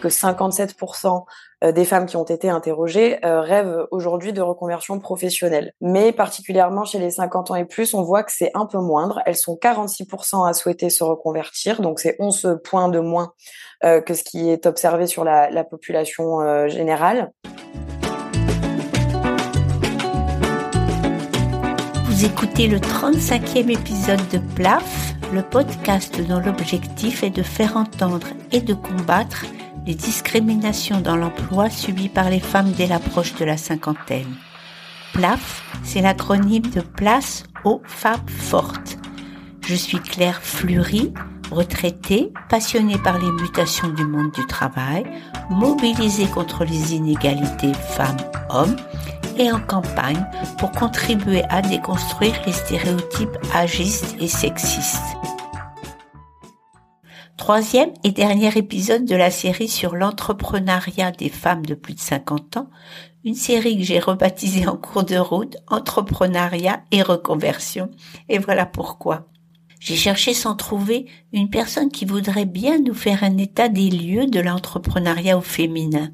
que 57% euh, des femmes qui ont été interrogées euh, rêvent aujourd'hui de reconversion professionnelle. Mais particulièrement chez les 50 ans et plus, on voit que c'est un peu moindre. Elles sont 46% à souhaiter se reconvertir, donc c'est 11 points de moins euh, que ce qui est observé sur la, la population générale. Vous écoutez le 35e épisode de PLAF, le podcast dont l'objectif est de faire entendre et de combattre les discriminations dans l'emploi subies par les femmes dès l'approche de la cinquantaine. PLAF, c'est l'acronyme de Place aux femmes fortes. Je suis Claire Fleury, retraitée, passionnée par les mutations du monde du travail, mobilisée contre les inégalités femmes-hommes et en campagne pour contribuer à déconstruire les stéréotypes agistes et sexistes. Troisième et dernier épisode de la série sur l'entrepreneuriat des femmes de plus de 50 ans, une série que j'ai rebaptisée en cours de route Entrepreneuriat et reconversion. Et voilà pourquoi. J'ai cherché sans trouver une personne qui voudrait bien nous faire un état des lieux de l'entrepreneuriat au féminin.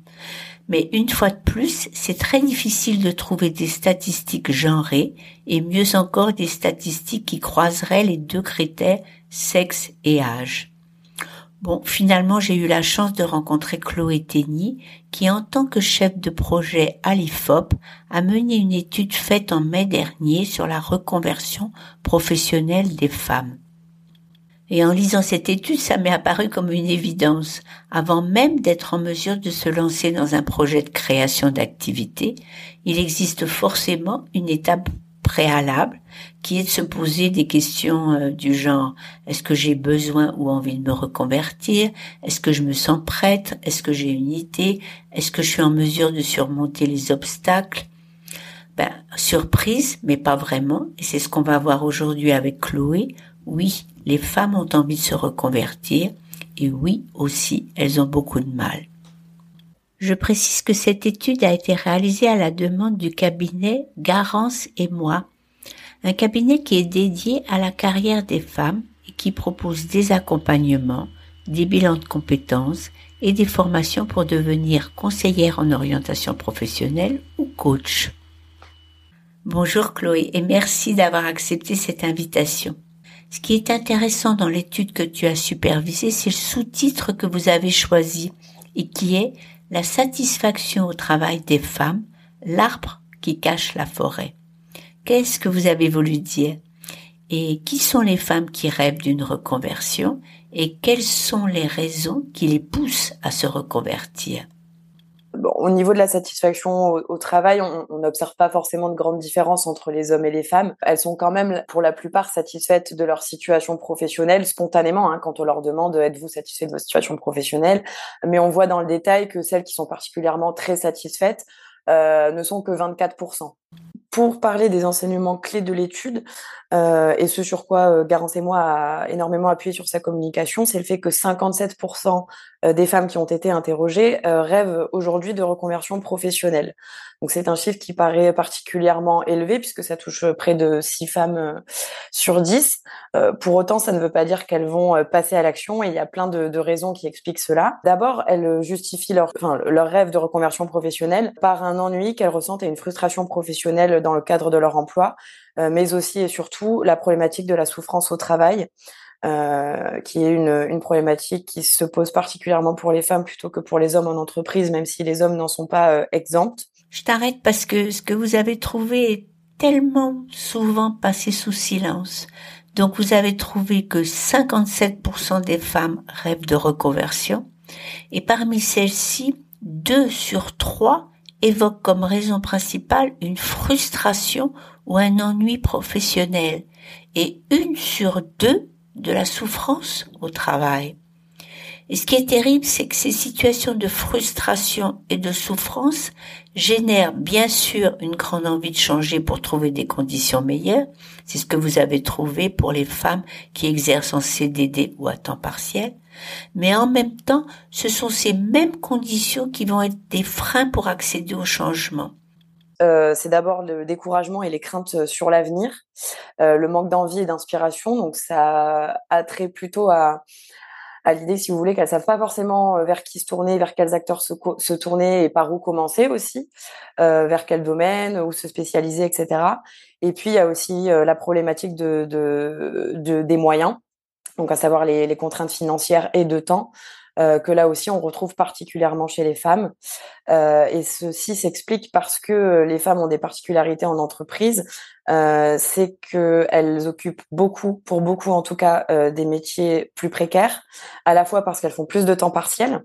Mais une fois de plus, c'est très difficile de trouver des statistiques genrées et mieux encore des statistiques qui croiseraient les deux critères sexe et âge. Bon, finalement, j'ai eu la chance de rencontrer Chloé Tenny, qui, en tant que chef de projet à l'IFOP, a mené une étude faite en mai dernier sur la reconversion professionnelle des femmes. Et en lisant cette étude, ça m'est apparu comme une évidence. Avant même d'être en mesure de se lancer dans un projet de création d'activité, il existe forcément une étape préalable qui est de se poser des questions euh, du genre est-ce que j'ai besoin ou envie de me reconvertir? Est-ce que je me sens prête? Est-ce que j'ai une idée Est-ce que je suis en mesure de surmonter les obstacles? Ben, surprise, mais pas vraiment, et c'est ce qu'on va voir aujourd'hui avec Chloé. Oui, les femmes ont envie de se reconvertir, et oui aussi, elles ont beaucoup de mal. Je précise que cette étude a été réalisée à la demande du cabinet Garance et moi, un cabinet qui est dédié à la carrière des femmes et qui propose des accompagnements, des bilans de compétences et des formations pour devenir conseillère en orientation professionnelle ou coach. Bonjour Chloé et merci d'avoir accepté cette invitation. Ce qui est intéressant dans l'étude que tu as supervisée, c'est le sous-titre que vous avez choisi et qui est la satisfaction au travail des femmes, l'arbre qui cache la forêt. Qu'est-ce que vous avez voulu dire? Et qui sont les femmes qui rêvent d'une reconversion? Et quelles sont les raisons qui les poussent à se reconvertir? Au niveau de la satisfaction au, travail, on n'observe pas forcément de grandes différences entre les hommes et les femmes. Elles sont quand même, pour la plupart, satisfaites de leur situation professionnelle spontanément, hein, quand on leur demande êtes-vous satisfait de votre situation professionnelle? Mais on voit dans le détail que celles qui sont particulièrement très satisfaites euh, ne sont que 24% pour parler des enseignements clés de l'étude, euh, et ce sur quoi euh, Garance et moi a énormément appuyé sur sa communication, c'est le fait que 57% euh, des femmes qui ont été interrogées euh, rêvent aujourd'hui de reconversion professionnelle. Donc c'est un chiffre qui paraît particulièrement élevé puisque ça touche près de 6 femmes sur 10. pour autant, ça ne veut pas dire qu'elles vont passer à l'action et il y a plein de, de raisons qui expliquent cela. D'abord, elles justifient leur, enfin, leur rêve de reconversion professionnelle par un ennui qu'elles ressentent et une frustration professionnelle dans le cadre de leur emploi, euh, mais aussi et surtout la problématique de la souffrance au travail. Euh, qui est une, une, problématique qui se pose particulièrement pour les femmes plutôt que pour les hommes en entreprise, même si les hommes n'en sont pas euh, exempts. Je t'arrête parce que ce que vous avez trouvé est tellement souvent passé sous silence. Donc vous avez trouvé que 57% des femmes rêvent de reconversion et parmi celles-ci, 2 sur 3 évoque comme raison principale une frustration ou un ennui professionnel et une sur deux de la souffrance au travail. Et ce qui est terrible, c'est que ces situations de frustration et de souffrance génèrent bien sûr une grande envie de changer pour trouver des conditions meilleures. C'est ce que vous avez trouvé pour les femmes qui exercent en CDD ou à temps partiel. Mais en même temps, ce sont ces mêmes conditions qui vont être des freins pour accéder au changement. Euh, c'est d'abord le découragement et les craintes sur l'avenir, euh, le manque d'envie et d'inspiration. Donc ça a trait plutôt à, à l'idée, si vous voulez, qu'elles savent pas forcément euh, vers qui se tourner, vers quels acteurs se, se tourner et par où commencer aussi, euh, vers quel domaine, où se spécialiser, etc. Et puis il y a aussi euh, la problématique de, de, de, des moyens, donc à savoir les, les contraintes financières et de temps. Euh, que là aussi on retrouve particulièrement chez les femmes. Euh, et ceci s'explique parce que les femmes ont des particularités en entreprise, euh, c'est qu'elles occupent beaucoup, pour beaucoup en tout cas, euh, des métiers plus précaires, à la fois parce qu'elles font plus de temps partiel,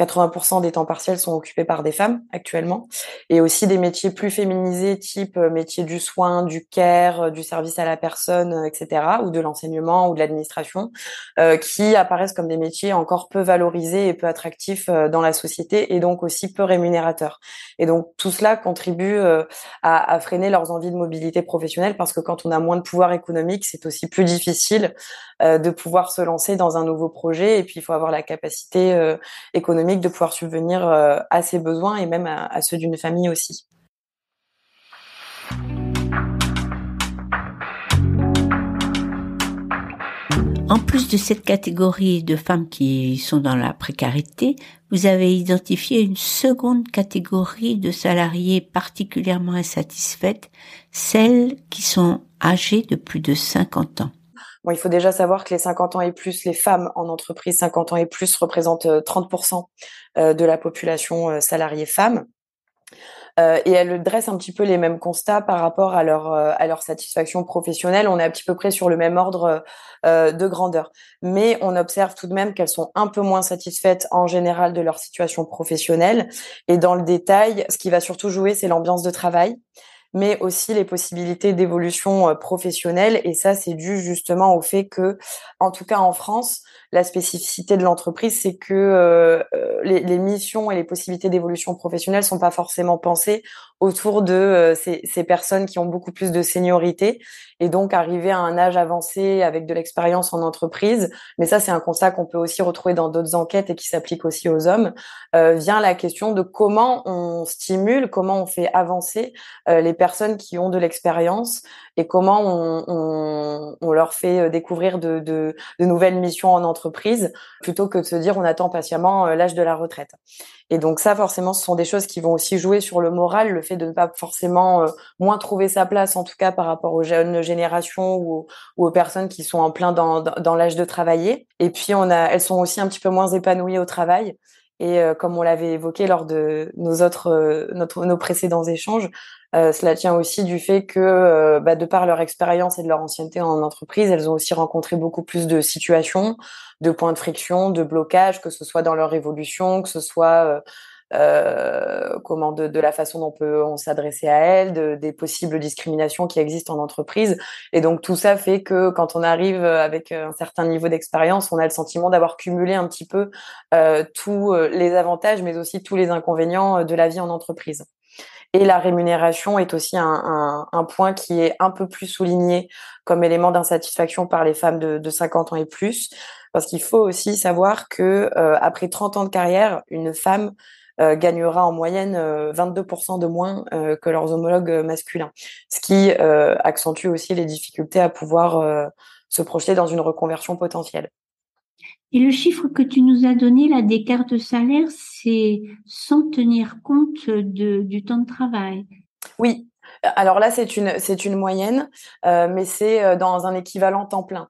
80% des temps partiels sont occupés par des femmes actuellement, et aussi des métiers plus féminisés, type euh, métier du soin, du care, euh, du service à la personne, euh, etc., ou de l'enseignement ou de l'administration, euh, qui apparaissent comme des métiers encore peu valorisés et peu attractifs dans la société, et donc aussi peu rémunérateurs. Et donc tout cela contribue à, à, freiner leurs envies de mobilité professionnelle, parce que quand on a moins de pouvoir économique, c'est aussi plus difficile de pouvoir se lancer dans un nouveau projet, et puis il faut avoir la capacité euh, de pouvoir subvenir euh, à ses besoins et même à, ceux d'une famille aussi. En plus de cette catégorie de femmes qui sont dans la précarité, vous avez identifié une seconde catégorie de salariés particulièrement insatisfaites, celles qui sont âgées de plus de 50 ans. Bon, il faut déjà savoir que les 50 ans et plus, les femmes en entreprise 50 ans et plus représentent 30% euh, euh, de la population euh, salariée femme. et elles dressent un petit peu les mêmes constats par rapport à leur à leur satisfaction professionnelle. On est à petit peu près sur le même ordre de grandeur, mais on observe tout de même qu'elles sont un peu moins satisfaites en général de leur situation professionnelle. Et dans le détail, ce qui va surtout jouer, c'est l'ambiance de travail mais aussi les possibilités d'évolution euh, professionnelle. Et ça, c'est dû justement au fait que, en tout cas en France, la spécificité de l'entreprise, c'est que euh, euh, les, les, missions et les possibilités d'évolution professionnelle sont pas forcément pensées autour de euh, ces, ces, personnes qui ont beaucoup plus de seniorité et donc arriver à un âge avancé avec de l'expérience en entreprise. Mais ça, c'est un constat qu'on peut aussi retrouver dans d'autres enquêtes et qui s'applique aussi aux hommes. Euh, vient la question de comment on stimule, comment on fait avancer euh, les personnes qui ont de l'expérience et comment on, on, on, leur fait découvrir de, de, de nouvelles missions en entreprise plutôt que de se dire on attend patiemment l'âge de la retraite. Et donc ça, forcément, ce sont des choses qui vont aussi jouer sur le moral, le fait de ne pas forcément euh, moins trouver sa place, en tout cas par rapport aux jeunes générations ou, aux personnes qui sont en plein dans, dans, l'âge de travailler. Et puis on a, elles sont aussi un petit peu moins épanouies au travail. Et euh, comme on l'avait évoqué lors de nos autres, euh, notre, nos précédents échanges, euh, cela tient aussi du fait que, euh, bah, de par leur expérience et de leur ancienneté en entreprise, elles ont aussi rencontré beaucoup plus de situations, de points de friction, de blocage, que ce soit dans leur évolution, que ce soit euh, comment de, de, la façon dont on peut on s'adresser à elles, de, des possibles discriminations qui existent en entreprise. Et donc tout ça fait que quand on arrive avec un certain niveau d'expérience, on a le sentiment d'avoir cumulé un petit peu euh, tous les avantages, mais aussi tous les inconvénients de la vie en entreprise. Et la rémunération est aussi un, point qui est un peu plus souligné comme élément d'insatisfaction par les femmes de, de 50 ans et plus, parce qu'il faut aussi savoir que euh, après 30 ans de carrière, une femme euh, gagnera en moyenne 22% euh, de moins euh, que leurs homologues masculins, ce qui accentue aussi les difficultés à pouvoir se projeter dans une reconversion potentielle. Et le chiffre que tu nous as donné là d'écart de salaire, c'est sans tenir compte de, du temps de travail. Oui. Alors là, c'est une c'est une moyenne, euh, mais c'est euh, dans un équivalent temps plein.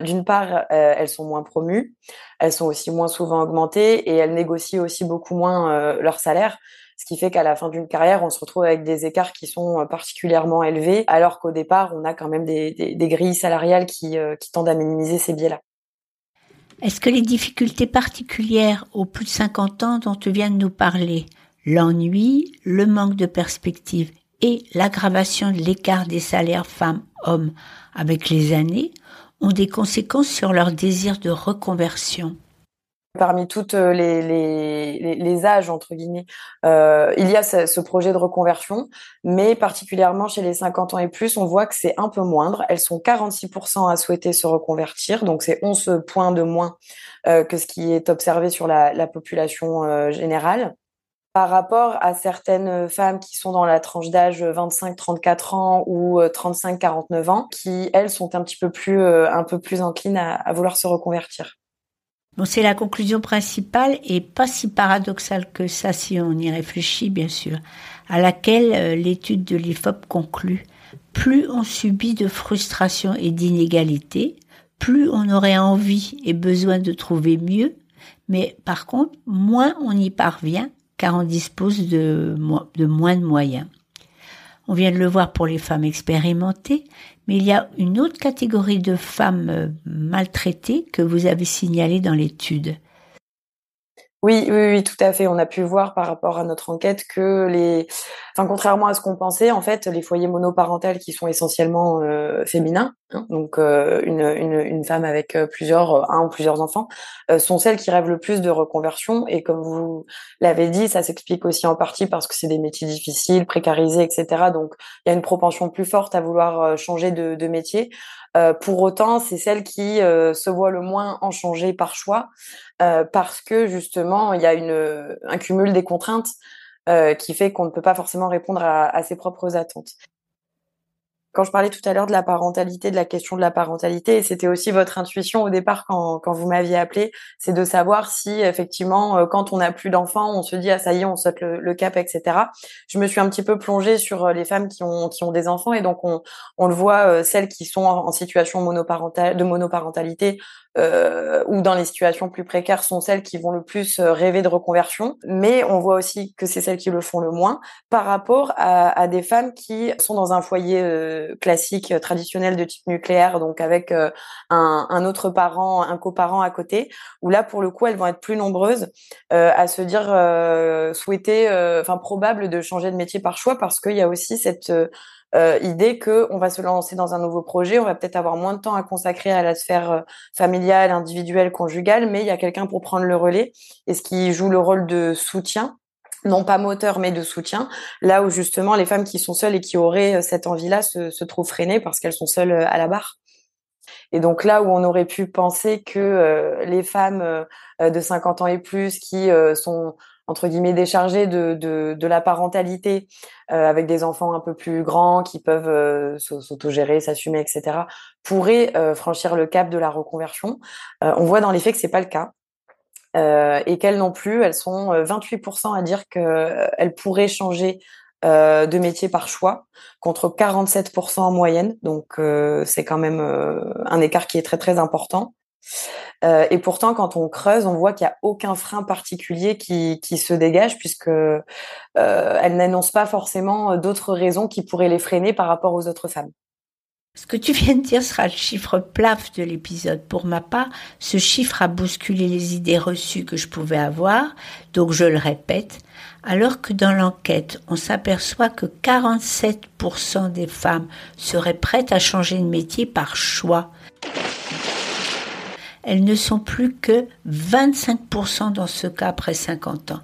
D'une part, euh, elles sont moins promues, elles sont aussi moins souvent augmentées et elles négocient aussi beaucoup moins leur salaire, ce qui fait qu'à la fin d'une carrière, on se retrouve avec des écarts qui sont particulièrement élevés, alors qu'au départ, on a quand même des, des, des grilles salariales qui, qui tendent à minimiser ces biais-là. Est-ce que les difficultés particulières aux plus de 50 ans dont tu viens de nous parler, l'ennui, le manque de perspective et l'aggravation de l'écart des salaires femmes-hommes avec les années ont des conséquences sur leur désir de reconversion? Parmi toutes euh, les, les, les, âges, entre guillemets, euh, il y a ce, projet de reconversion, mais particulièrement chez les 50 ans et plus, on voit que c'est un peu moindre. Elles sont 46% à souhaiter se reconvertir, donc c'est 11 points de moins euh, que ce qui est observé sur la, la population générale. par rapport à certaines femmes qui sont dans la tranche d'âge 25-34 ans ou 35-49 ans, qui elles sont un petit peu plus, un peu plus enclines à, vouloir se reconvertir. C'est la conclusion principale et pas si paradoxale que ça si on y réfléchit, bien sûr, à laquelle l'étude de l'IFOP conclut. Plus on subit de frustration et d'inégalité, plus on aurait envie et besoin de trouver mieux, mais par contre, moins on y parvient car on dispose de moins de moyens. On vient de le voir pour les femmes expérimentées, mais il y a une autre catégorie de femmes euh, maltraitées que vous avez signalée dans l'étude. Oui, oui, oui, tout à fait. On a pu voir par rapport à notre enquête que les, enfin, contrairement à ce qu'on pensait, en fait, les foyers monoparentaux qui sont essentiellement euh, féminins, hein, donc euh, une, une, femme avec euh, plusieurs, un ou plusieurs enfants, sont celles qui rêvent le plus de reconversion. Et comme vous l'avez dit, ça s'explique aussi en partie parce que c'est des métiers difficiles, précarisés, etc. Donc, il y a une propension plus forte à vouloir changer de métier. Euh, pour autant, c'est celle qui euh, se voit le moins en changer par choix, euh, parce que justement, il y a un cumul des contraintes qui fait qu'on ne peut pas forcément répondre à ses propres attentes quand je parlais tout à l'heure de la parentalité, de la question de la parentalité, c'était aussi votre intuition au départ quand, quand vous m'aviez appelé, c'est de savoir si effectivement, euh, quand on n'a plus d'enfants, on se dit ah ça y est, on saute le, cap, etc. Je me suis un petit peu plongée sur euh, les femmes qui ont qui ont des enfants et donc on, on le voit, euh, celles qui sont en, situation de monoparentalité euh, ou dans les situations plus précaires sont celles qui vont le plus rêver de reconversion, mais on voit aussi que c'est celles qui le font le moins par rapport à, à des femmes qui sont dans un foyer classique euh, traditionnel de type nucléaire, donc avec euh, un, un, autre parent, un coparent à côté, où là pour le coup elles vont être plus nombreuses euh, à se dire souhaiter, enfin probable de changer de métier par choix parce qu'il y a aussi cette idée que on va se lancer dans un nouveau projet, on va peut-être avoir moins de temps à consacrer à la sphère familiale, individuelle, conjugale, mais il y a quelqu'un pour prendre le relais et ce qui joue le rôle de soutien non pas moteur mais de soutien, là où justement les femmes qui sont seules et qui auraient euh, cette envie-là se, se trouvent freinées parce qu'elles sont seules euh, à la barre. Et donc là où on aurait pu penser que euh, les femmes de 50 ans et plus qui sont entre guillemets déchargées de, de, la parentalité avec des enfants un peu plus grands qui peuvent s'autogérer, s'assumer, etc., pourraient franchir le cap de la reconversion. on voit dans les faits que c'est pas le cas. Euh, et qu'elles non plus, elles sont 28% euh, à dire qu'elles euh, pourraient changer de métier par choix, contre 47% en moyenne. Donc c'est quand même un écart qui est très très important. Et pourtant, quand on creuse, on voit qu'il n'y a aucun frein particulier qui, se dégage, puisque elles n'annoncent pas forcément d'autres raisons qui pourraient les freiner par rapport aux autres femmes. Ce que tu viens de dire sera le chiffre plaf de l'épisode. Pour ma part, ce chiffre a bousculé les idées reçues que je pouvais avoir, donc je le répète, alors que dans l'enquête, on s'aperçoit que 47% des femmes seraient prêtes à changer de métier par choix. Elles ne sont plus que 25% dans ce cas après 50 ans.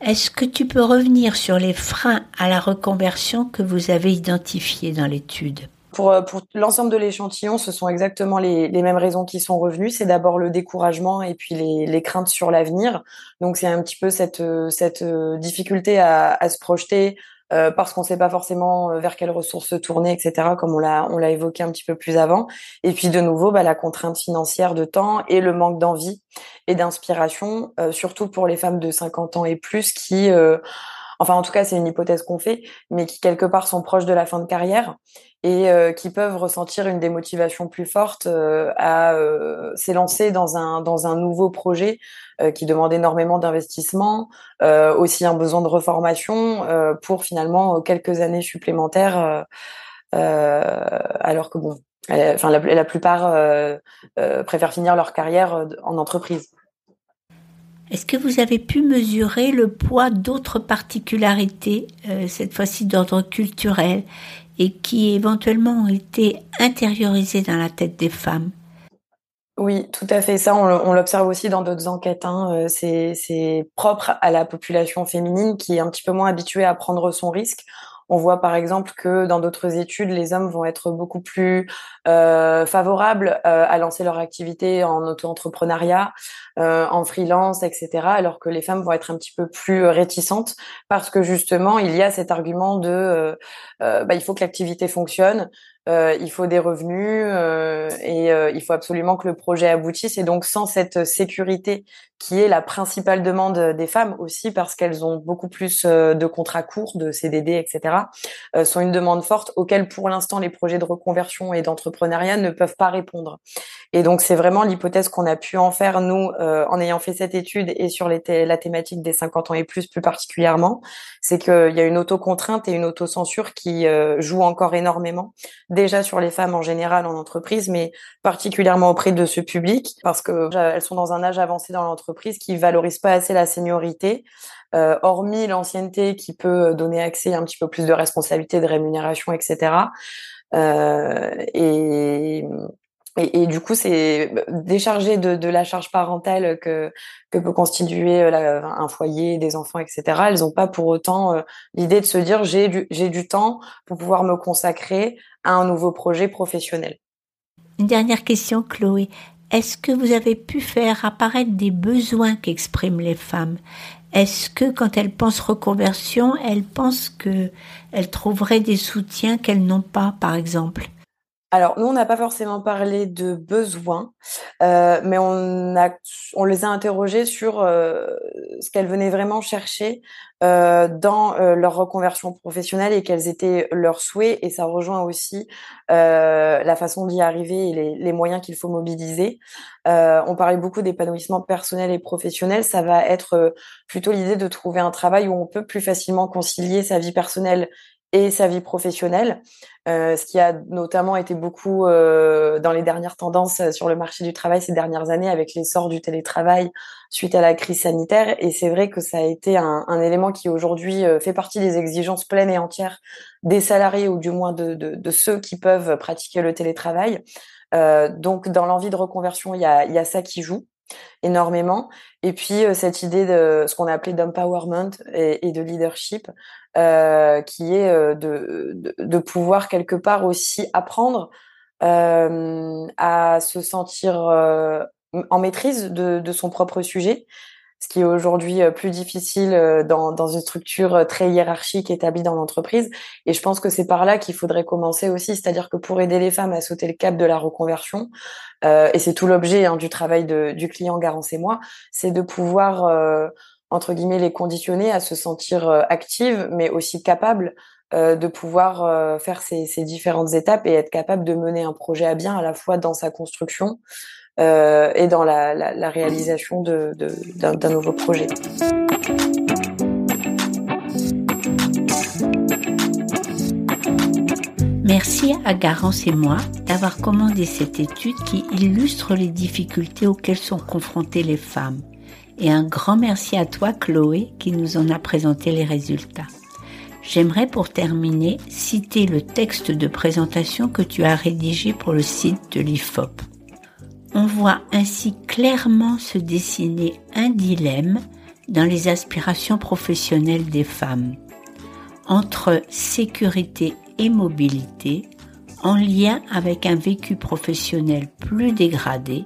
Est-ce que tu peux revenir sur les freins à la reconversion que vous avez identifiés dans l'étude? Pour, euh, pour l'ensemble de l'échantillon, ce sont exactement les, mêmes raisons qui sont revenues. C'est d'abord le découragement et puis les, craintes sur l'avenir. Donc c'est un petit peu cette, euh, euh, difficulté à se projeter, euh, parce qu'on ne sait pas forcément euh, vers quelles ressources se tourner, etc., comme on l'a on l'a évoqué un petit peu plus avant. Et puis de nouveau, bah, la contrainte financière de temps et le manque d'envie et d'inspiration, euh, surtout pour les femmes de 50 ans et plus qui enfin en tout cas c'est une hypothèse qu'on fait, mais qui quelque part sont proches de la fin de carrière et euh, qui peuvent ressentir une démotivation plus forte euh, à euh, s'élancer dans un dans un nouveau projet qui demande énormément d'investissement, aussi un besoin de reformation pour finalement quelques années supplémentaires, alors que bon, enfin la, la plupart préfèrent finir leur carrière en entreprise. Est-ce que vous avez pu mesurer le poids d'autres particularités, euh, cette fois-ci d'ordre culturel, et qui éventuellement ont été intériorisées dans la tête des femmes? Oui, tout à fait. Ça, on l'observe aussi dans d'autres enquêtes. Hein. Euh, c'est propre à la population féminine qui est un petit peu moins habituée à prendre son risque. On voit par exemple que dans d'autres études, les hommes vont être beaucoup plus euh, favorables euh, à lancer leur activité en auto-entrepreneuriat, euh, en freelance, etc., alors que les femmes vont être un petit peu plus réticentes parce que justement, il y a cet argument de bah, il faut que l'activité fonctionne, euh, il faut des revenus euh, et euh, il faut absolument que le projet aboutisse. Et donc, sans cette sécurité qui est la principale demande des femmes aussi, parce qu'elles ont beaucoup plus de contrats courts, de CDD, etc., sont une demande forte auquel, pour l'instant, les projets de reconversion et d'entrepreneuriat ne peuvent pas répondre. Et donc, c'est vraiment l'hypothèse qu'on a pu en faire, nous, en ayant fait cette étude et sur la thématique des 50 ans et plus plus particulièrement, c'est qu'il y a une autocontrainte et une autocensure qui jouent encore énormément déjà sur les femmes en général en entreprise, mais particulièrement auprès de ce public, parce que elles sont dans un âge avancé dans l'entreprise qui valorise pas assez la seniorité. Euh, hormis l'ancienneté qui peut donner accès à un petit peu plus de responsabilité, de rémunération, etc. Euh, et, et, du coup, c'est déchargé de, la charge parentale que, peut constituer euh, un foyer, des enfants, etc. Elles n'ont pas pour autant euh, l'idée de se dire j'ai du, du temps pour pouvoir me consacrer à un nouveau projet professionnel. Une dernière question, Chloé. Est-ce que vous avez pu faire apparaître des besoins qu'expriment les femmes? Est-ce que quand elles pensent reconversion, elles pensent que elles trouveraient des soutiens qu'elles n'ont pas, par exemple? Alors, nous, on n'a pas forcément parlé de besoins, euh, mais on, a, on les a interrogés sur euh, ce qu'elles venaient vraiment chercher euh, dans leur reconversion professionnelle et quels étaient leurs souhaits. Et ça rejoint aussi la façon d'y arriver et les, les moyens qu'il faut mobiliser. on parlait beaucoup d'épanouissement personnel et professionnel. Ça va être plutôt l'idée de trouver un travail où on peut plus facilement concilier sa vie personnelle et sa vie professionnelle, euh, ce qui a notamment été beaucoup euh, dans les dernières tendances euh, sur le marché du travail ces dernières années avec l'essor du télétravail suite à la crise sanitaire. Et c'est vrai que ça a été un, un élément qui aujourd'hui euh, fait partie des exigences pleines et entières des salariés ou du moins de, de, de ceux qui peuvent pratiquer le télétravail. Euh, donc dans l'envie de reconversion, il y a, y a ça qui joue énormément. Et puis cette idée de ce qu'on a appelé d'empowerment et, et, de leadership, euh, qui est euh, de, de, de, pouvoir quelque part aussi apprendre euh, à se sentir euh, en maîtrise de, de, son propre sujet, ce qui est aujourd'hui euh, plus difficile dans, dans, une structure très hiérarchique établie dans l'entreprise. Et je pense que c'est par là qu'il faudrait commencer aussi, c'est-à-dire que pour aider les femmes à sauter le cap de la reconversion, euh, et c'est tout l'objet hein, du travail de, du client Garance et moi, c'est de pouvoir entre guillemets les conditionner à se sentir euh, actives, mais aussi capables euh, de pouvoir euh, faire ces, différentes étapes et être capable de mener un projet à bien à la fois dans sa construction et dans la, réalisation d'un nouveau projet. Merci à Garance et moi d'avoir commandé cette étude qui illustre les difficultés auxquelles sont confrontées les femmes et un grand merci à toi Chloé qui nous en a présenté les résultats. J'aimerais pour terminer citer le texte de présentation que tu as rédigé pour le site de l'IFOP. On voit ainsi clairement se dessiner un dilemme dans les aspirations professionnelles des femmes entre sécurité et mobilité en lien avec un vécu professionnel plus dégradé,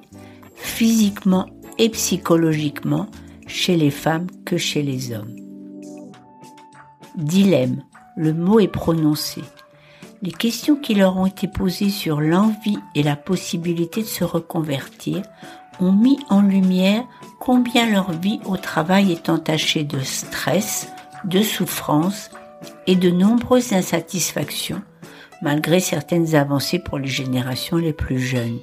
physiquement et psychologiquement chez les femmes que chez les hommes. Dilemme, le mot est prononcé. Les questions qui leur ont été posées sur l'envie et la possibilité de se reconvertir ont mis en lumière combien leur vie au travail est entachée de stress, de souffrance et de nombreuses insatisfactions, malgré certaines avancées pour les générations les plus jeunes.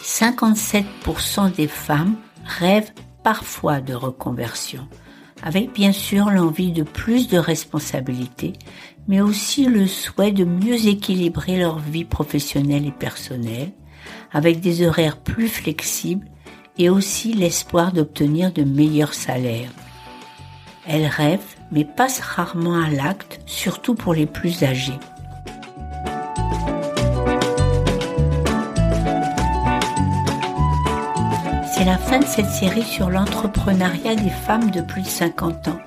57% des femmes rêvent parfois de reconversion, avec bien sûr l'envie de plus de responsabilités, mais aussi le souhait de mieux équilibrer leur vie professionnelle et personnelle, avec des horaires plus flexibles et aussi l'espoir d'obtenir de meilleurs salaires. Elles rêvent, mais passent rarement à l'acte, surtout pour les plus âgés. C'est la fin de cette série sur l'entrepreneuriat des femmes de plus de 50 ans.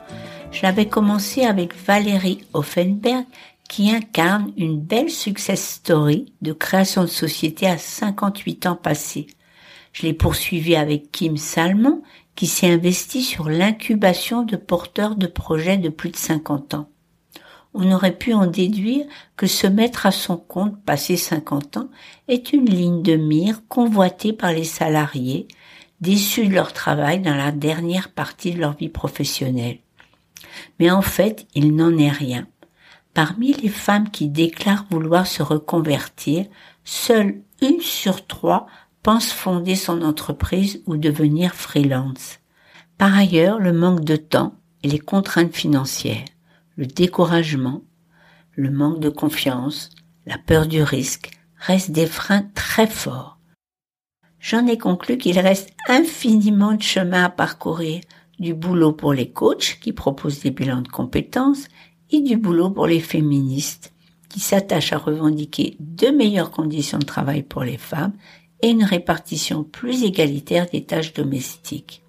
Je l'avais commencé avec Valérie Offenberg qui incarne une belle success story de création de société à 58 ans passés. Je l'ai poursuivi avec Kim Salmon, qui s'est investi sur l'incubation de porteurs de projets de plus de 50 ans. On aurait pu en déduire que se mettre à son compte passé 50 ans est une ligne de mire convoitée par les salariés, déçus de leur travail dans la dernière partie de leur vie professionnelle. Mais en fait, il n'en est rien. Parmi les femmes qui déclarent vouloir se reconvertir, seule une sur trois pense fonder son entreprise ou devenir freelance. Par ailleurs, le manque de temps et les contraintes financières, le découragement, le manque de confiance, la peur du risque restent des freins très forts. J'en ai conclu qu'il reste infiniment de chemin à parcourir, du boulot pour les coachs qui proposent des bilans de compétences et du boulot pour les féministes qui s'attachent à revendiquer de meilleures conditions de travail pour les femmes et une répartition plus égalitaire des tâches domestiques.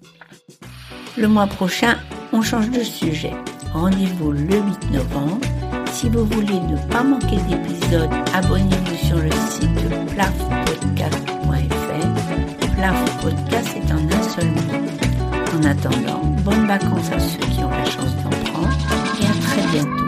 Le mois prochain, on change de sujet. Rendez-vous le 8 novembre. Si vous voulez ne pas manquer d'épisodes, abonnez-vous sur le site plafpodcast.fr. Plaf Podcast L'infopodcast est en un seul mot. En attendant, bonnes vacances à ceux qui ont la chance d'en prendre et à très bientôt.